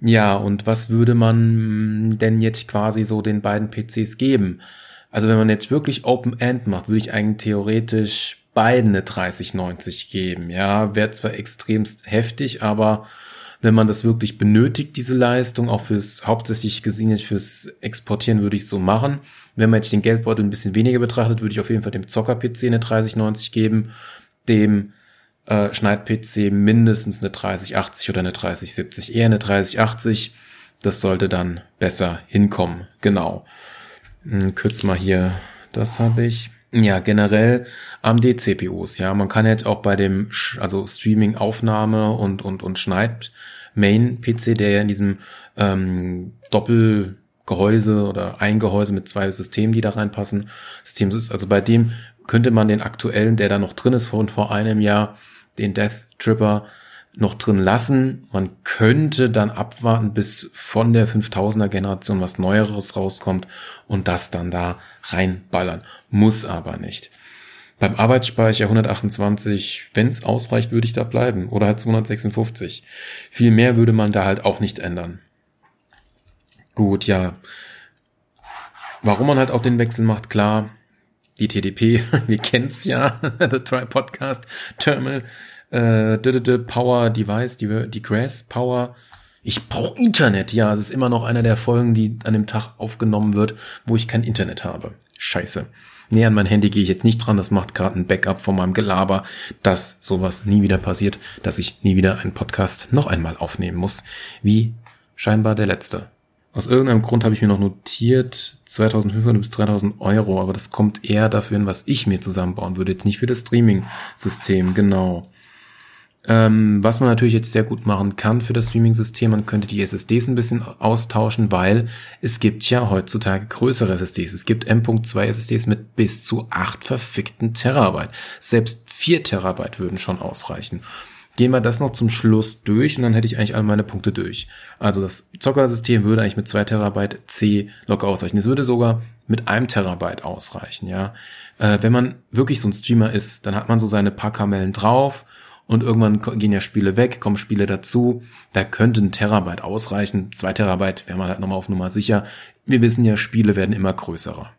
Ja, und was würde man denn jetzt quasi so den beiden PCs geben? Also wenn man jetzt wirklich Open End macht, würde ich eigentlich theoretisch beiden eine 3090 geben. Ja, wäre zwar extremst heftig, aber wenn man das wirklich benötigt, diese Leistung, auch fürs hauptsächlich gesehen fürs Exportieren würde ich so machen. Wenn man jetzt den Geldbeutel ein bisschen weniger betrachtet, würde ich auf jeden Fall dem Zocker-PC eine 3090 geben, dem äh, Schneid-PC mindestens eine 3080 oder eine 3070, eher eine 3080. Das sollte dann besser hinkommen. Genau. Hm, kürz mal hier, das habe ich. Ja, generell AMD-CPUs, ja. Man kann jetzt auch bei dem, also Streaming-Aufnahme und, und, und Schneid Main-PC, der ja in diesem ähm, Doppelgehäuse oder ein Gehäuse mit zwei Systemen, die da reinpassen, System ist. Also bei dem könnte man den aktuellen, der da noch drin ist von vor einem Jahr, den Death Tripper, noch drin lassen. Man könnte dann abwarten, bis von der 5000er Generation was Neueres rauskommt und das dann da reinballern. Muss aber nicht. Beim Arbeitsspeicher 128, wenn es ausreicht, würde ich da bleiben. Oder halt 256. Viel mehr würde man da halt auch nicht ändern. Gut, ja. Warum man halt auch den Wechsel macht, klar. Die TDP, wir kennen's ja, The Try Podcast, Terminal, äh, Power Device, die, die Grass Power. Ich brauche Internet, ja, es ist immer noch einer der Folgen, die an dem Tag aufgenommen wird, wo ich kein Internet habe. Scheiße. Nee, an mein Handy gehe ich jetzt nicht dran. Das macht gerade ein Backup von meinem Gelaber, dass sowas nie wieder passiert, dass ich nie wieder einen Podcast noch einmal aufnehmen muss, wie scheinbar der letzte. Aus irgendeinem Grund habe ich mir noch notiert 2500 bis 3000 Euro, aber das kommt eher dafür hin, was ich mir zusammenbauen würde, nicht für das Streaming-System, genau. Ähm, was man natürlich jetzt sehr gut machen kann für das Streaming-System, man könnte die SSDs ein bisschen austauschen, weil es gibt ja heutzutage größere SSDs. Es gibt M.2 SSDs mit bis zu acht verfickten Terabyte. Selbst vier Terabyte würden schon ausreichen. Gehen wir das noch zum Schluss durch und dann hätte ich eigentlich alle meine Punkte durch. Also das Zockersystem würde eigentlich mit zwei Terabyte C locker ausreichen. Es würde sogar mit einem Terabyte ausreichen, ja. Äh, wenn man wirklich so ein Streamer ist, dann hat man so seine paar Kamellen drauf und irgendwann gehen ja Spiele weg, kommen Spiele dazu. Da könnte ein Terabyte ausreichen. Zwei Terabyte wäre man halt nochmal auf Nummer sicher. Wir wissen ja, Spiele werden immer größerer.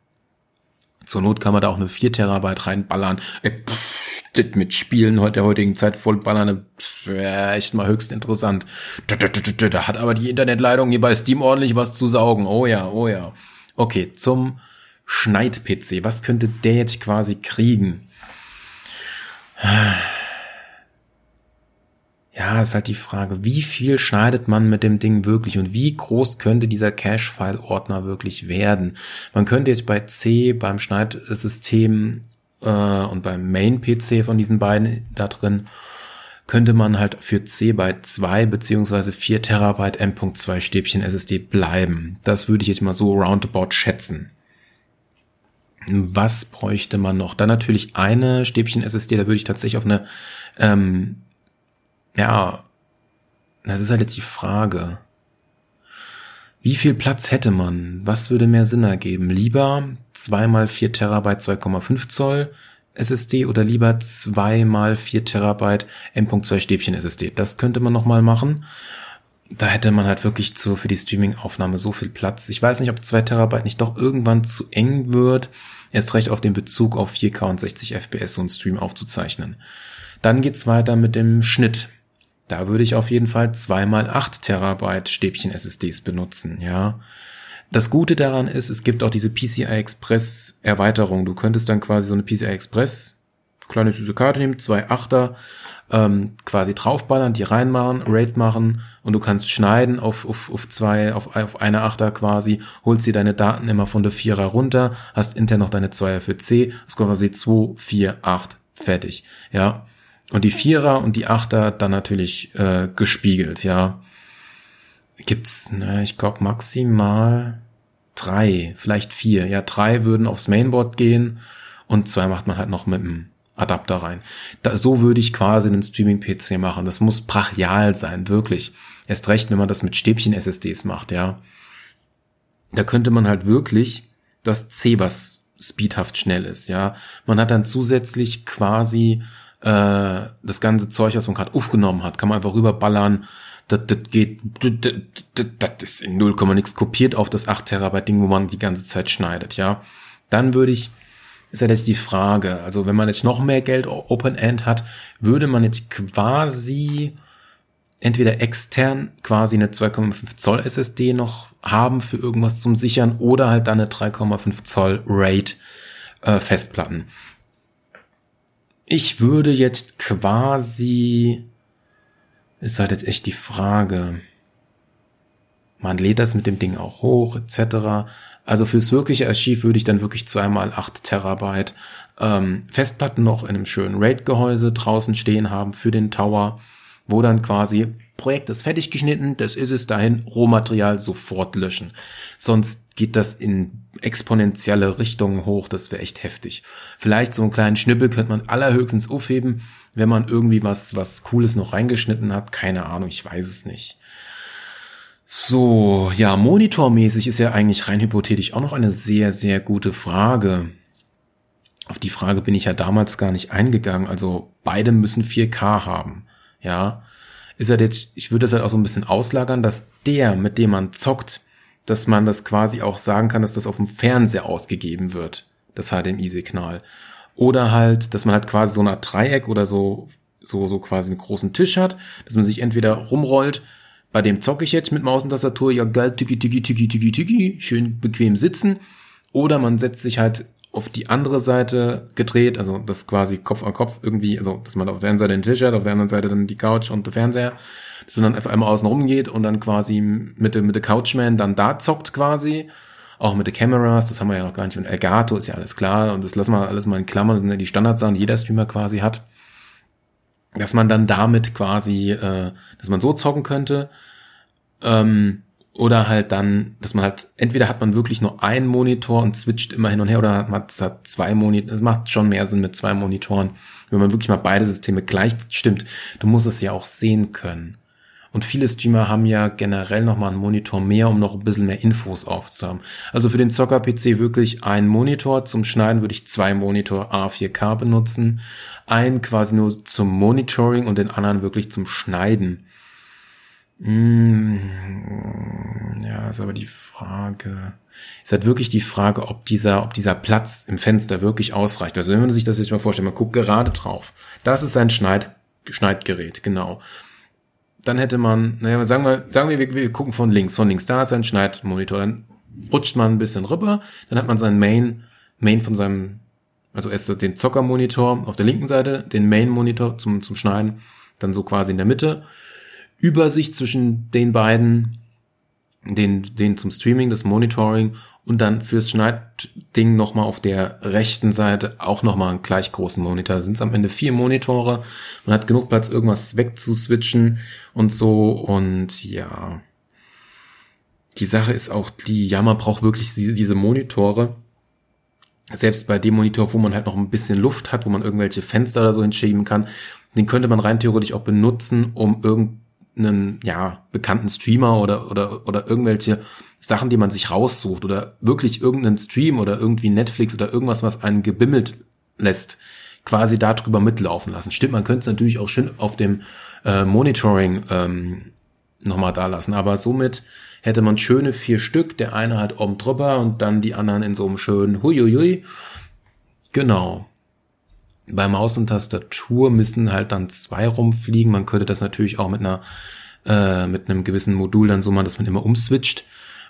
Zur Not kann man da auch eine 4 Terabyte reinballern. Ey, pff, das mit Spielen heute der heutigen Zeit vollballern, wäre echt mal höchst interessant. Da hat aber die Internetleitung hier bei Steam ordentlich was zu saugen. Oh ja, oh ja. Okay, zum Schneid-PC. Was könnte der jetzt quasi kriegen? Ja, ist halt die Frage, wie viel schneidet man mit dem Ding wirklich und wie groß könnte dieser Cache-File-Ordner wirklich werden? Man könnte jetzt bei C, beim Schneidsystem äh, und beim Main-PC von diesen beiden da drin, könnte man halt für C bei 2 beziehungsweise 4 Terabyte M.2 Stäbchen SSD bleiben. Das würde ich jetzt mal so roundabout schätzen. Was bräuchte man noch? Dann natürlich eine Stäbchen SSD, da würde ich tatsächlich auf eine ähm, ja, Das ist halt jetzt die Frage. Wie viel Platz hätte man? Was würde mehr Sinn ergeben? Lieber 2 mal 4 Terabyte 2,5 Zoll SSD oder lieber 2 mal 4 Terabyte M.2 Stäbchen SSD? Das könnte man nochmal machen. Da hätte man halt wirklich zu, für die Streaming-Aufnahme so viel Platz. Ich weiß nicht, ob 2 Terabyte nicht doch irgendwann zu eng wird. Erst recht auf den Bezug auf 4K und 60 FPS so einen Stream aufzuzeichnen. Dann geht's weiter mit dem Schnitt. Da würde ich auf jeden Fall zweimal acht Terabyte Stäbchen SSDs benutzen, ja. Das Gute daran ist, es gibt auch diese PCI Express Erweiterung. Du könntest dann quasi so eine PCI Express kleine süße Karte nehmen, zwei Achter, ähm, quasi draufballern, die reinmachen, RAID machen und du kannst schneiden auf, auf, auf zwei, auf, auf eine Achter quasi, holst dir deine Daten immer von der Vierer runter, hast intern noch deine Zweier für C, das kommt quasi 2, 4, 8, fertig, ja. Und die Vierer und die Achter dann natürlich äh, gespiegelt, ja. Gibt's, ne, ich glaube maximal drei, vielleicht vier. Ja, drei würden aufs Mainboard gehen und zwei macht man halt noch mit dem Adapter rein. Da, so würde ich quasi einen Streaming-PC machen. Das muss brachial sein, wirklich. Erst recht, wenn man das mit Stäbchen-SSDs macht, ja. Da könnte man halt wirklich das C, was speedhaft schnell ist, ja. Man hat dann zusätzlich quasi äh, das ganze Zeug, was man gerade aufgenommen hat, kann man einfach rüberballern. Das, das geht, das, das, das ist in 0, nix kopiert auf das 8 Terabyte Ding, wo man die ganze Zeit schneidet, ja. Dann würde ich, ist ja jetzt die Frage, also wenn man jetzt noch mehr Geld Open End hat, würde man jetzt quasi entweder extern quasi eine 2,5 Zoll SSD noch haben für irgendwas zum Sichern oder halt dann eine 3,5 Zoll RAID äh, Festplatten. Ich würde jetzt quasi, ist halt jetzt echt die Frage. Man lädt das mit dem Ding auch hoch, etc. Also fürs wirkliche Archiv würde ich dann wirklich zweimal acht Terabyte ähm, Festplatten noch in einem schönen RAID-Gehäuse draußen stehen haben für den Tower, wo dann quasi Projekt ist fertig geschnitten, das ist es dahin, Rohmaterial sofort löschen. Sonst geht das in exponentielle Richtungen hoch, das wäre echt heftig. Vielleicht so einen kleinen Schnippel könnte man allerhöchstens aufheben, wenn man irgendwie was, was Cooles noch reingeschnitten hat. Keine Ahnung, ich weiß es nicht. So, ja, monitormäßig ist ja eigentlich rein hypothetisch auch noch eine sehr, sehr gute Frage. Auf die Frage bin ich ja damals gar nicht eingegangen. Also beide müssen 4K haben. Ja, ist halt jetzt, ich würde das halt auch so ein bisschen auslagern, dass der, mit dem man zockt, dass man das quasi auch sagen kann, dass das auf dem Fernseher ausgegeben wird, das HDMI-Signal. Oder halt, dass man halt quasi so eine Art Dreieck oder so, so, so quasi einen großen Tisch hat, dass man sich entweder rumrollt, bei dem zocke ich jetzt mit Maus und Tastatur, ja geil, tiki, tiki, tiki, tiki, tiki, schön bequem sitzen. Oder man setzt sich halt auf die andere Seite gedreht, also das quasi Kopf an Kopf irgendwie, also dass man auf der einen Seite den Tisch hat, auf der anderen Seite dann die Couch und der Fernseher, dass man dann einfach einmal außen rum geht und dann quasi mit mit der Couchman dann da zockt quasi, auch mit den Cameras, das haben wir ja noch gar nicht, und Elgato ist ja alles klar und das lassen wir alles mal in Klammern, das sind ja die Standardsachen, die jeder Streamer quasi hat, dass man dann damit quasi, äh, dass man so zocken könnte, ähm, oder halt dann, dass man halt, entweder hat man wirklich nur einen Monitor und switcht immer hin und her oder man hat zwei Monitore. Es macht schon mehr Sinn mit zwei Monitoren, wenn man wirklich mal beide Systeme gleich stimmt. Du musst es ja auch sehen können. Und viele Streamer haben ja generell nochmal einen Monitor mehr, um noch ein bisschen mehr Infos aufzuhaben. Also für den Zocker-PC wirklich ein Monitor. Zum Schneiden würde ich zwei Monitor A4K benutzen. Einen quasi nur zum Monitoring und den anderen wirklich zum Schneiden. Mmh, ja, ist aber die Frage. Ist halt wirklich die Frage, ob dieser, ob dieser Platz im Fenster wirklich ausreicht. Also wenn man sich das jetzt mal vorstellt, man guckt gerade drauf. Das ist ein Schneid, Schneidgerät, genau. Dann hätte man, naja, sagen wir, sagen wir, wir, wir gucken von links, von links, da ist ein Schneidmonitor. Dann rutscht man ein bisschen rüber, dann hat man seinen Main, Main von seinem, also erst den Zockermonitor auf der linken Seite, den Main-Monitor zum, zum Schneiden, dann so quasi in der Mitte Übersicht zwischen den beiden, den, den zum Streaming, das Monitoring und dann fürs Schneidding nochmal auf der rechten Seite auch nochmal einen gleich großen Monitor. Sind es am Ende vier Monitore. Man hat genug Platz, irgendwas wegzuswitchen und so und ja. Die Sache ist auch die, man braucht wirklich diese Monitore. Selbst bei dem Monitor, wo man halt noch ein bisschen Luft hat, wo man irgendwelche Fenster oder so hinschieben kann, den könnte man rein theoretisch auch benutzen, um irgend einen, ja, bekannten Streamer oder, oder, oder irgendwelche Sachen, die man sich raussucht oder wirklich irgendeinen Stream oder irgendwie Netflix oder irgendwas, was einen gebimmelt lässt, quasi darüber mitlaufen lassen. Stimmt, man könnte es natürlich auch schön auf dem äh, Monitoring ähm, nochmal da lassen, aber somit hätte man schöne vier Stück, der eine halt oben drüber und dann die anderen in so einem schönen Huiuiui. Genau. Bei Maus und Tastatur müssen halt dann zwei rumfliegen. Man könnte das natürlich auch mit einer äh, mit einem gewissen Modul dann so machen, dass man immer umswitcht.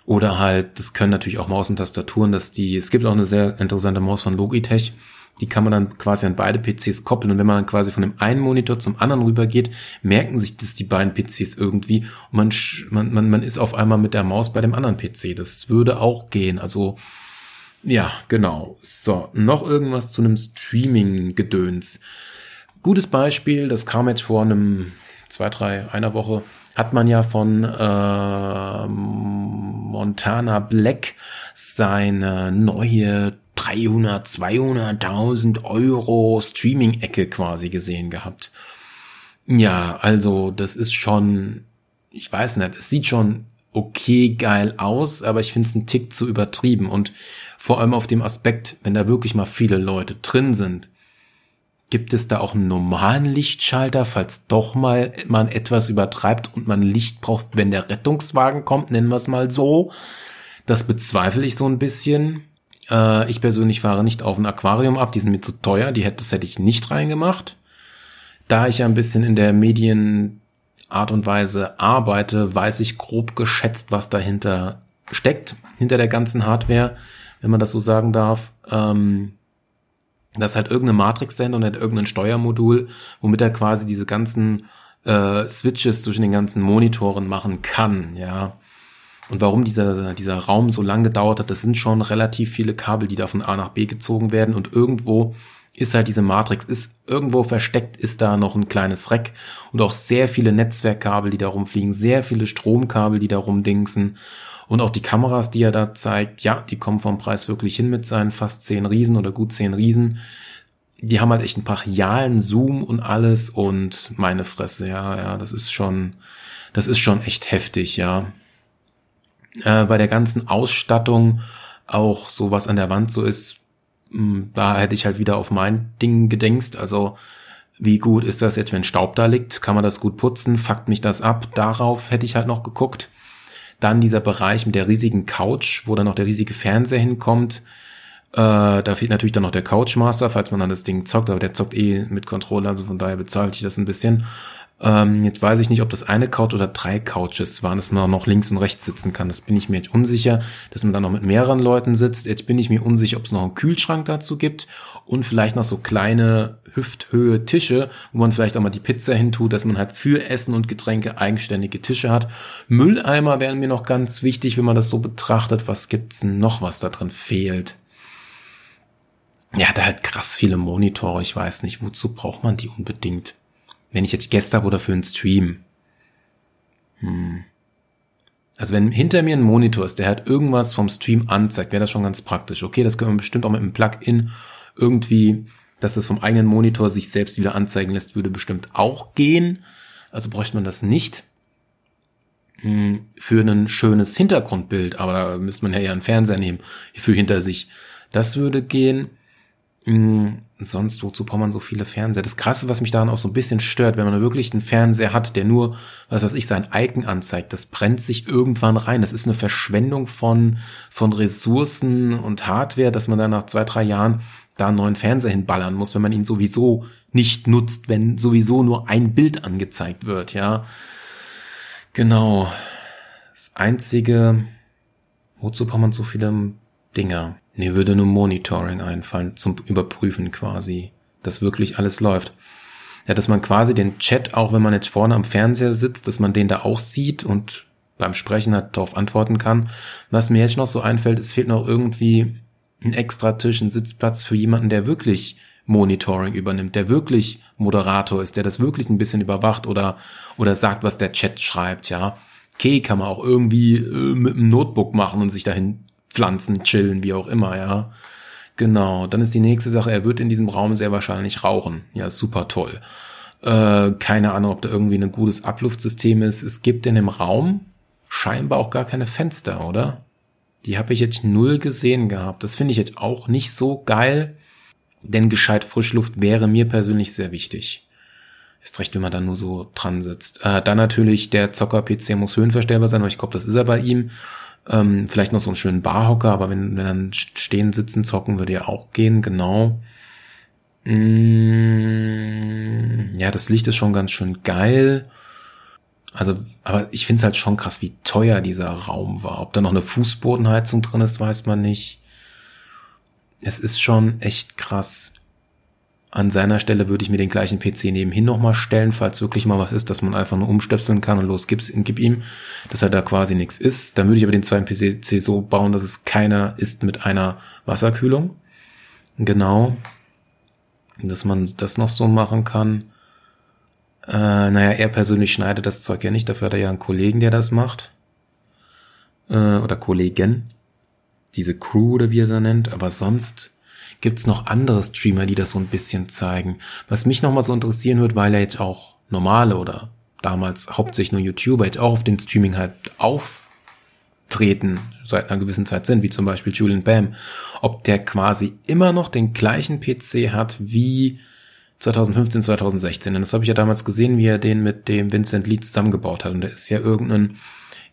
Oder halt, das können natürlich auch Maus und Tastaturen, dass die, es gibt auch eine sehr interessante Maus von Logitech, die kann man dann quasi an beide PCs koppeln. Und wenn man dann quasi von dem einen Monitor zum anderen rübergeht, merken sich das die beiden PCs irgendwie und man, man, man, man ist auf einmal mit der Maus bei dem anderen PC. Das würde auch gehen. Also, ja, genau. So, noch irgendwas zu einem Streaming-Gedöns. Gutes Beispiel, das kam jetzt vor einem, zwei, drei, einer Woche, hat man ja von äh, Montana Black seine neue 300, 200.000 Euro Streaming-Ecke quasi gesehen gehabt. Ja, also das ist schon, ich weiß nicht, es sieht schon okay geil aus, aber ich finde es einen Tick zu übertrieben und vor allem auf dem Aspekt, wenn da wirklich mal viele Leute drin sind, gibt es da auch einen normalen Lichtschalter, falls doch mal man etwas übertreibt und man Licht braucht, wenn der Rettungswagen kommt, nennen wir es mal so. Das bezweifle ich so ein bisschen. Äh, ich persönlich fahre nicht auf ein Aquarium ab, die sind mir zu teuer, die hätte, das hätte ich nicht reingemacht. Da ich ja ein bisschen in der Medienart und Weise arbeite, weiß ich grob geschätzt, was dahinter steckt, hinter der ganzen Hardware, wenn man das so sagen darf. Ähm, das halt irgendeine Matrix dahinter und hat irgendein Steuermodul, womit er quasi diese ganzen äh, Switches zwischen den ganzen Monitoren machen kann, ja. Und warum dieser, dieser Raum so lang gedauert hat, das sind schon relativ viele Kabel, die da von A nach B gezogen werden und irgendwo ist halt diese Matrix, ist irgendwo versteckt, ist da noch ein kleines Reck und auch sehr viele Netzwerkkabel, die da rumfliegen, sehr viele Stromkabel, die da rumdingsen und auch die Kameras, die er da zeigt, ja, die kommen vom Preis wirklich hin mit seinen fast zehn Riesen oder gut zehn Riesen. Die haben halt echt einen brachialen Zoom und alles und meine Fresse, ja, ja, das ist schon, das ist schon echt heftig, ja äh, bei der ganzen Ausstattung auch so was an der Wand so ist, hm, da hätte ich halt wieder auf mein Ding gedenkst. Also wie gut ist das jetzt, wenn Staub da liegt? Kann man das gut putzen? Fuckt mich das ab? Darauf hätte ich halt noch geguckt. Dann dieser Bereich mit der riesigen Couch, wo dann noch der riesige Fernseher hinkommt. Äh, da fehlt natürlich dann noch der Couchmaster, falls man dann das Ding zockt, aber der zockt eh mit Controller, also von daher bezahlt ich das ein bisschen. Ähm, jetzt weiß ich nicht, ob das eine Couch oder drei Couches waren, dass man auch noch links und rechts sitzen kann. Das bin ich mir jetzt unsicher, dass man dann noch mit mehreren Leuten sitzt. Jetzt bin ich mir unsicher, ob es noch einen Kühlschrank dazu gibt und vielleicht noch so kleine Hüfthöhe Tische, wo man vielleicht auch mal die Pizza hintut, dass man halt für Essen und Getränke eigenständige Tische hat. Mülleimer wären mir noch ganz wichtig, wenn man das so betrachtet. Was gibt's denn noch, was da drin fehlt? Ja, da halt krass viele Monitore. Ich weiß nicht, wozu braucht man die unbedingt? Wenn ich jetzt Gäste habe oder für einen Stream. Hm. Also wenn hinter mir ein Monitor ist, der halt irgendwas vom Stream anzeigt, wäre das schon ganz praktisch. Okay, das können wir bestimmt auch mit einem Plugin irgendwie, dass das vom eigenen Monitor sich selbst wieder anzeigen lässt, würde bestimmt auch gehen. Also bräuchte man das nicht hm, für ein schönes Hintergrundbild, aber da müsste man ja eher einen Fernseher nehmen für hinter sich. Das würde gehen. Hm, sonst, wozu braucht man so viele Fernseher? Das Krasse, was mich daran auch so ein bisschen stört, wenn man wirklich einen Fernseher hat, der nur, was weiß ich, sein Icon anzeigt, das brennt sich irgendwann rein. Das ist eine Verschwendung von, von Ressourcen und Hardware, dass man dann nach zwei, drei Jahren da einen neuen Fernseher hinballern muss, wenn man ihn sowieso nicht nutzt, wenn sowieso nur ein Bild angezeigt wird, ja. Genau. Das einzige, wozu braucht man so viele Dinger? Mir würde nur Monitoring einfallen zum Überprüfen quasi, dass wirklich alles läuft. Ja, dass man quasi den Chat, auch wenn man jetzt vorne am Fernseher sitzt, dass man den da auch sieht und beim Sprechen halt darauf antworten kann. Was mir jetzt noch so einfällt, es fehlt noch irgendwie ein extra Tisch, ein Sitzplatz für jemanden, der wirklich Monitoring übernimmt, der wirklich Moderator ist, der das wirklich ein bisschen überwacht oder, oder sagt, was der Chat schreibt, ja. Okay, kann man auch irgendwie äh, mit einem Notebook machen und sich dahin Pflanzen chillen, wie auch immer, ja. Genau, dann ist die nächste Sache, er wird in diesem Raum sehr wahrscheinlich rauchen. Ja, super toll. Äh, keine Ahnung, ob da irgendwie ein gutes Abluftsystem ist. Es gibt in dem Raum scheinbar auch gar keine Fenster, oder? Die habe ich jetzt null gesehen gehabt. Das finde ich jetzt auch nicht so geil, denn gescheit Frischluft wäre mir persönlich sehr wichtig. Ist recht, wenn man da nur so dran sitzt. Äh, dann natürlich, der Zocker-PC muss höhenverstellbar sein, aber ich glaube, das ist er bei ihm. Ähm, vielleicht noch so einen schönen Barhocker, aber wenn, wenn dann stehen, sitzen, zocken, würde ja auch gehen, genau. Mm, ja, das Licht ist schon ganz schön geil. Also, aber ich finde es halt schon krass, wie teuer dieser Raum war. Ob da noch eine Fußbodenheizung drin ist, weiß man nicht. Es ist schon echt krass. An seiner Stelle würde ich mir den gleichen PC nebenhin nochmal stellen, falls wirklich mal was ist, dass man einfach nur umstöpseln kann und los gib's, gib ihm, dass er da quasi nichts ist. Dann würde ich aber den zweiten PC so bauen, dass es keiner ist mit einer Wasserkühlung. Genau. Dass man das noch so machen kann. Äh, naja, er persönlich schneidet das Zeug ja nicht, dafür hat er ja einen Kollegen, der das macht. Äh, oder Kollegen. Diese Crew oder wie er da nennt. Aber sonst gibt's noch andere Streamer, die das so ein bisschen zeigen. Was mich nochmal so interessieren wird, weil er jetzt auch normale oder damals hauptsächlich nur YouTuber jetzt auch auf den Streaming halt auftreten seit einer gewissen Zeit sind, wie zum Beispiel Julian Bam, ob der quasi immer noch den gleichen PC hat wie 2015, 2016. Und das habe ich ja damals gesehen, wie er den mit dem Vincent Lee zusammengebaut hat. Und da ist ja irgendein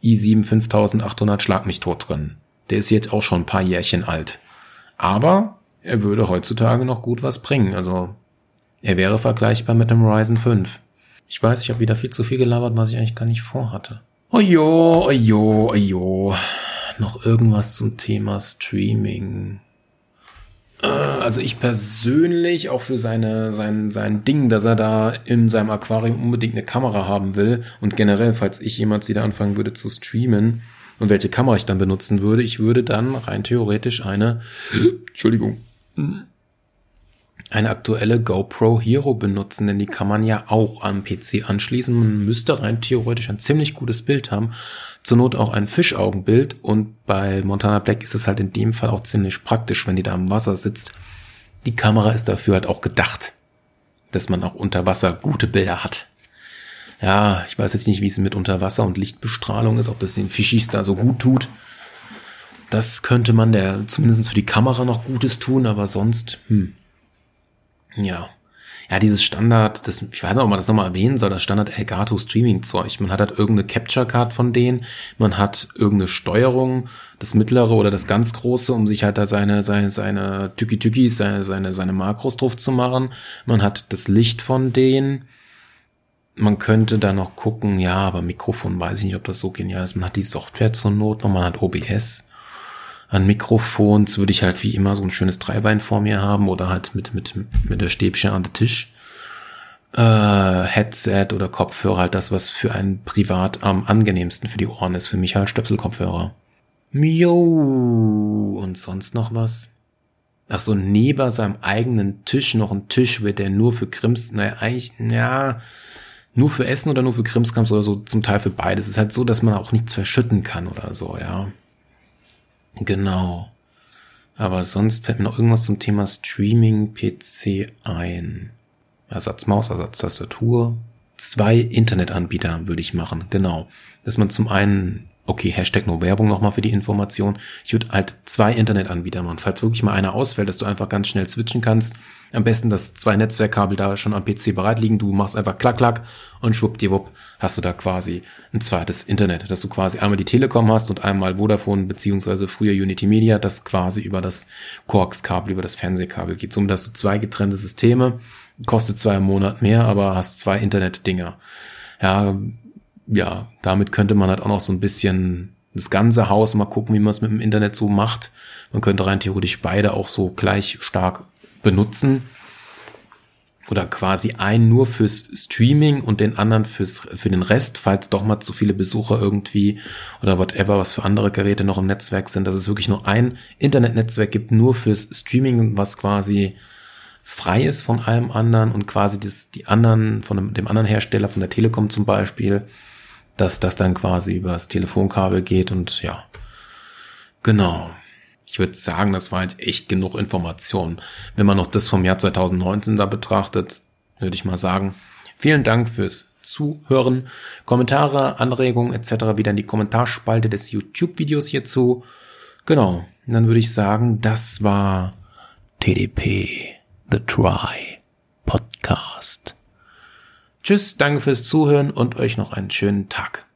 i7 5800 Schlag mich tot drin. Der ist jetzt auch schon ein paar Jährchen alt. Aber er würde heutzutage noch gut was bringen. Also er wäre vergleichbar mit dem Ryzen 5. Ich weiß, ich habe wieder viel zu viel gelabert, was ich eigentlich gar nicht vorhatte. Ojo, ojo, ojo. Noch irgendwas zum Thema Streaming. Äh, also ich persönlich, auch für seine, sein, sein Ding, dass er da in seinem Aquarium unbedingt eine Kamera haben will und generell, falls ich jemals wieder anfangen würde zu streamen und welche Kamera ich dann benutzen würde, ich würde dann rein theoretisch eine, Entschuldigung, eine aktuelle GoPro Hero benutzen, denn die kann man ja auch am PC anschließen. Man müsste rein theoretisch ein ziemlich gutes Bild haben. Zur Not auch ein Fischaugenbild. Und bei Montana Black ist es halt in dem Fall auch ziemlich praktisch, wenn die da im Wasser sitzt. Die Kamera ist dafür halt auch gedacht, dass man auch unter Wasser gute Bilder hat. Ja, ich weiß jetzt nicht, wie es mit Unterwasser und Lichtbestrahlung ist, ob das den Fischis da so gut tut. Das könnte man der zumindest für die Kamera noch Gutes tun, aber sonst, hm. Ja. Ja, dieses Standard, das, ich weiß nicht, ob man das nochmal erwähnen soll, das Standard Elgato Streaming Zeug. Man hat halt irgendeine Capture Card von denen, man hat irgendeine Steuerung, das mittlere oder das ganz große, um sich halt da seine, seine, seine Tüki-Tükis, seine, seine, seine Makros drauf zu machen. Man hat das Licht von denen. Man könnte da noch gucken, ja, aber Mikrofon weiß ich nicht, ob das so genial ist. Man hat die Software zur Not noch, man hat OBS an Mikrofons würde ich halt wie immer so ein schönes Dreibein vor mir haben oder halt mit, mit, mit der Stäbchen an der Tisch. Äh, Headset oder Kopfhörer, halt das, was für einen privat am angenehmsten für die Ohren ist. Für mich halt Stöpselkopfhörer. Mio. Und sonst noch was? Ach so, neben seinem eigenen Tisch noch ein Tisch wird der nur für Krims, naja, eigentlich, ja, nur für Essen oder nur für Krimskrams oder so, zum Teil für beides. Es ist halt so, dass man auch nichts verschütten kann oder so, ja. Genau. Aber sonst fällt mir noch irgendwas zum Thema Streaming-PC ein. Ersatzmaus, Ersatztastatur. Zwei Internetanbieter würde ich machen, genau. Dass man zum einen okay, Hashtag nur Werbung nochmal für die Information. Ich würde halt zwei Internetanbieter machen. Falls wirklich mal einer ausfällt, dass du einfach ganz schnell switchen kannst. Am besten, dass zwei Netzwerkkabel da schon am PC bereit liegen. Du machst einfach klack, klack und schwuppdiwupp hast du da quasi ein zweites Internet. Dass du quasi einmal die Telekom hast und einmal Vodafone beziehungsweise früher Unity Media, das quasi über das Coax-Kabel, über das Fernsehkabel geht. Somit hast du zwei getrennte Systeme. Kostet zwar im Monat mehr, aber hast zwei Internet-Dinger. Ja, ja, damit könnte man halt auch noch so ein bisschen das ganze Haus mal gucken, wie man es mit dem Internet so macht. Man könnte rein theoretisch beide auch so gleich stark benutzen. Oder quasi einen nur fürs Streaming und den anderen fürs, für den Rest, falls doch mal zu viele Besucher irgendwie oder whatever, was für andere Geräte noch im Netzwerk sind, dass es wirklich nur ein Internetnetzwerk gibt, nur fürs Streaming, was quasi frei ist von allem anderen und quasi das, die anderen, von dem, dem anderen Hersteller, von der Telekom zum Beispiel, dass das dann quasi übers Telefonkabel geht und ja. Genau. Ich würde sagen, das war halt echt genug Information. Wenn man noch das vom Jahr 2019 da betrachtet, würde ich mal sagen, Vielen Dank fürs Zuhören. Kommentare, Anregungen etc. wieder in die Kommentarspalte des YouTube-Videos hierzu. Genau. Dann würde ich sagen, das war TDP The Try Podcast. Tschüss, danke fürs Zuhören und euch noch einen schönen Tag.